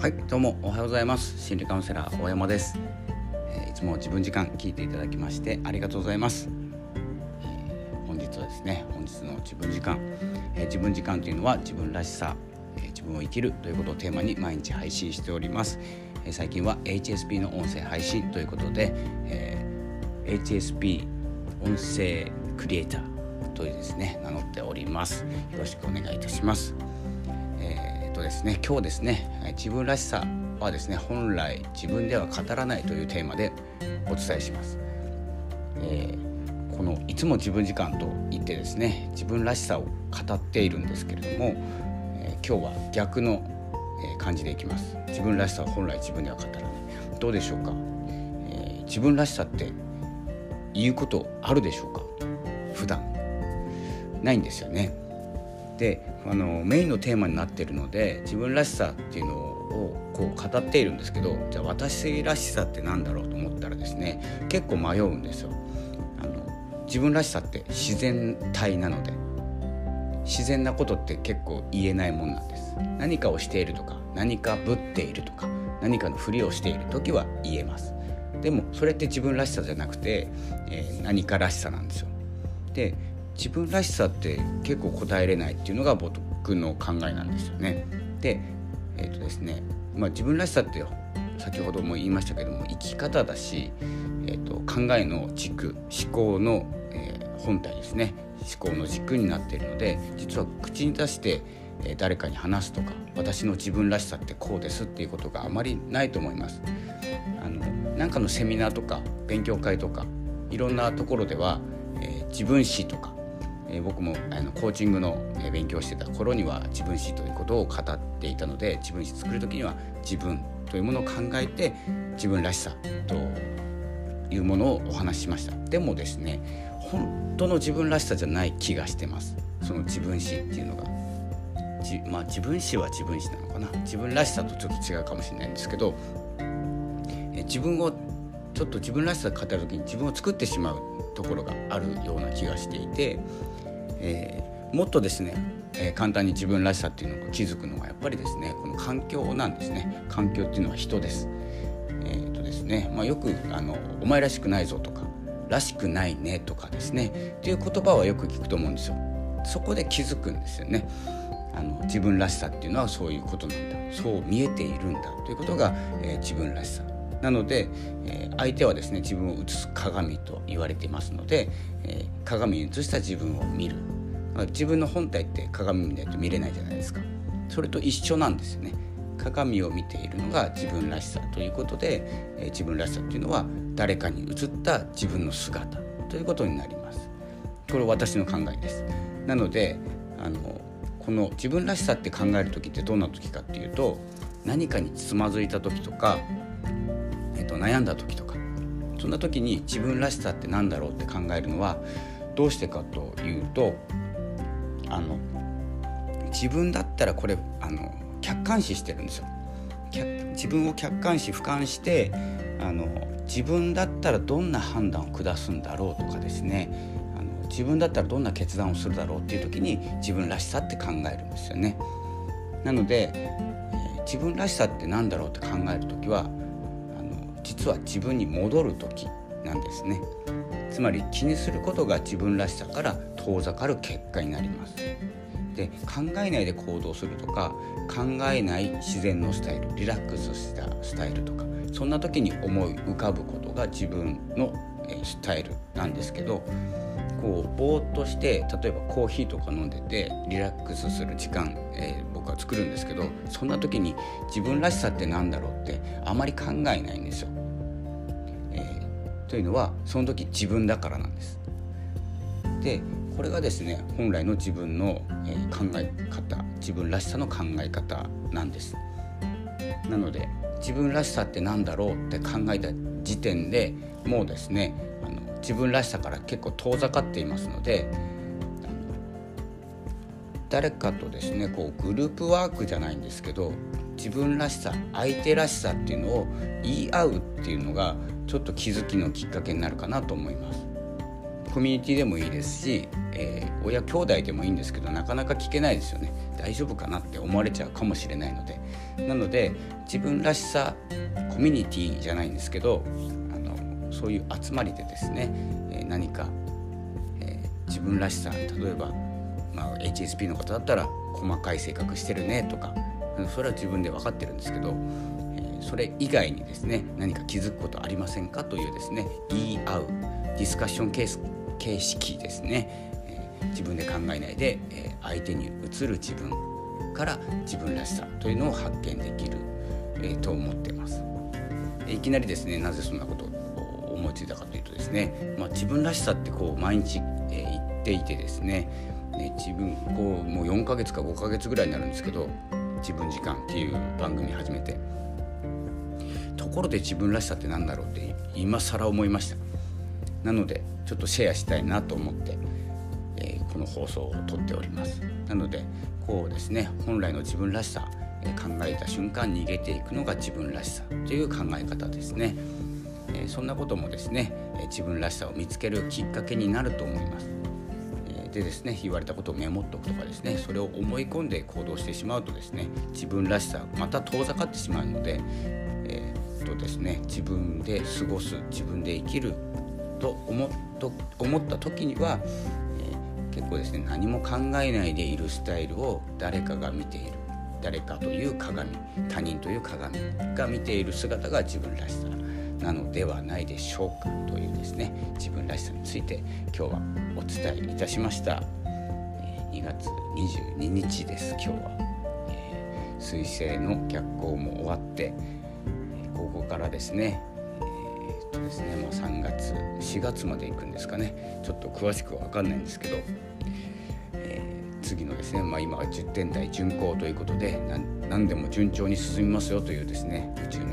はいどうもおはようございます。心理カウンセラー大山です、えー、いつも自分時間聞いていただきましてありがとうございます、えー、本日はですね本日の自分時間、えー、自分時間というのは自分らしさ、え自分を生きるということをテーマに毎日配信しております、え最近は HSP の音声配信ということで、え HSP 音声クリエイターというですね名乗っております。よろしくお願いいたします。えー、っとですね。今日ですね自分らしさはですね本来自分では語らないというテーマでお伝えします、えー、このいつも自分時間と言ってですね自分らしさを語っているんですけれども、えー、今日は逆の感じでいきます。自分らしさは本来自分では語らない。どうでしょうか、えー、自分らしさって言うことあるでしょうか？普段。ないんですよね。であのメインのテーマになっているので自分らしさっていうのをこう語っているんですけどじゃあ私らしさって何だろうと思ったらですね結構迷うんですよ。あの自分らしさって自然体なので自然なことって結構言えないもんなんです。何かをしているとか何かぶっているとか何かのふりをしている時は言えます。でもそれって自分らしさじゃなくて、えー、何からしさなんですよ。で自分らしさって結構答えれないっていうのが僕の考えなんですよね。でえっ、ー、とですね、まあ、自分らしさって先ほども言いましたけども生き方だし、えーと、考えの軸思考の、えー、本体ですね思考の軸になっているので実は口に出して、誰かに話すとか私の自分らしさってこうですっていうことがあまりないと思います。あのなんかのセミナーとか勉強会とかいろんなところでは、えー、自分史とかえ僕もあのコーチングの勉強してた頃には自分史ということを語っていたので自分史作る時には自分というものを考えて自分らしさというものをお話ししました。でもですね本当の自分らしさじゃない気がしてます。その自分史っていうのが。じまあ自分史は自分史なのかな。自分らしさとちょっと違うかもしれないんですけどえ自分をちょっと自分らしさ語る時に自分を作ってしまうところがあるような気がしていてえー、もっとですね、えー、簡単に自分らしさっていうのが気づくのはやっぱりですねこの環境なんですね環境っていうのは人です。えーとですねまあ、よくあの「お前らしくないぞ」とか「らしくないね」とかですねっていう言葉はよく聞くと思うんですよ。そこで気づくんですよね。あの自分らしさっていうのはそういうことなんだそう見えているんだということが、えー、自分らしさなので、えー、相手はですね自分を映す鏡と言われていますので、えー、鏡に映した自分を見る、自分の本体って鏡見ないと見れないじゃないですか。それと一緒なんですよね。鏡を見ているのが自分らしさということで、えー、自分らしさっていうのは誰かに映った自分の姿ということになります。これ私の考えです。なのであのこの自分らしさって考える時ってどんな時かっていうと何かにつまずいた時とかと悩んだ時とかそんな時に自分らしさって何だろうって考えるのはどうしてかというとあの自分だったらこれあの客観視してるんですよ。自分を客観視俯瞰してあの自分だったらどんな判断を下すんだろうとかですねあの自分だったらどんな決断をするだろうっていう時に自分らしさって考えるんですよね。なので、え、自分らしさって何だろうって考える時は実は自分に戻る時なんですね。つまり気にすることが自分らしさから遠ざかる結果になります。で考えないで行動するとか考えない自然のスタイルリラックスしたスタイルとかそんな時に思い浮かぶことが自分のスタイルなんですけどこうぼーっとして例えばコーヒーとか飲んでてリラックスする時間、えー、作るんですけどそんな時に自分らしさって何だろうってあまり考えないんですよ。えー、というのはその時自分だからなんです。でこれがですね本来の自分の、え、考え方自分らしさの考え方なんです。なので自分らしさって何だろうって考えた時点でもうですね自分らしさから結構遠ざかっていますので誰かとですねこうグループワークじゃないんですけど自分らしさ相手らしさっていうのを言い合うっていうのがちょっと気づきのきっかけになるかなと思います。コミュニティでもいいですし、えー、親兄弟でもいいんですけどなかなか聞けないですよね大丈夫かなって思われちゃうかもしれないのでなので自分らしさコミュニティじゃないんですけどあのそういう集まりでですね、えー、何か、えー、自分らしさ例えば、まあ、HSP の方だったら細かい性格してるねとかそれは自分で分かってるんですけどえそれ以外にですね何か気づくことありませんかというですね言い合うディスカッションケース形式ですね、えー、自分で考えないで、えー、相手に移る自分から自分らしさというのを発見できる、えー、と思ってます。いきなりですねなぜそんなことを思いついたかというとですね、まあ、自分らしさってこう毎日、えー、言っていてですねね自分こうもう4ヶ月か5ヶ月ぐらいになるんですけど「自分時間」っていう番組始めて。ところで自分らしさって何だろうって今更思いました。なのでちょっとシェアしたいなと思って、えー、この放送を撮っております。なのでこうですね本来の自分らしさ、考えた瞬間逃げていくのが自分らしさという考え方ですね、そんなこともですね、自分らしさを見つけるきっかけになると思います。でですね言われたことをメモっておくとかですねそれを思い込んで行動してしまうとですね自分らしさまた遠ざかってしまうので、えー、とですね自分で過ごす自分で生きると思と思った時には、えー、結構ですね何も考えないでいるスタイルを誰かが見ている。誰かという鏡他人という鏡が見ている姿が自分らしさなのではないでしょうかというですね自分らしさについて今日はお伝えいたしました、え2月22日です。今日は、えー、彗星の逆行も終わってここからですねとですね、まあ、3月4月まで行くんですかね。ちょっと詳しくは分かんないんですけど、えー、次のですね、まあ、今は10点台巡航ということで何でも順調に進みますよというですね宇宙の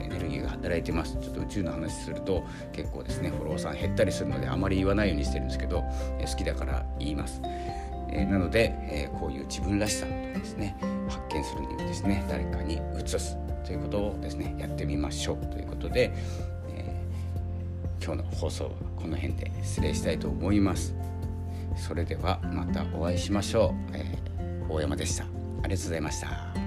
働いてます。ちょっと宇宙の話すると結構ですねフォロワーさん減ったりするのであまり言わないようにしてるんですけど、え、好きだから言います。え、なので、え、こういう自分らしさとかですね発見するにはですね誰かに移す。ということをですねやってみましょう。ということでえ、今日の放送はこの辺で失礼したいと思います。それではまたお会いしましょう、えー、大山でした。ありがとうございました。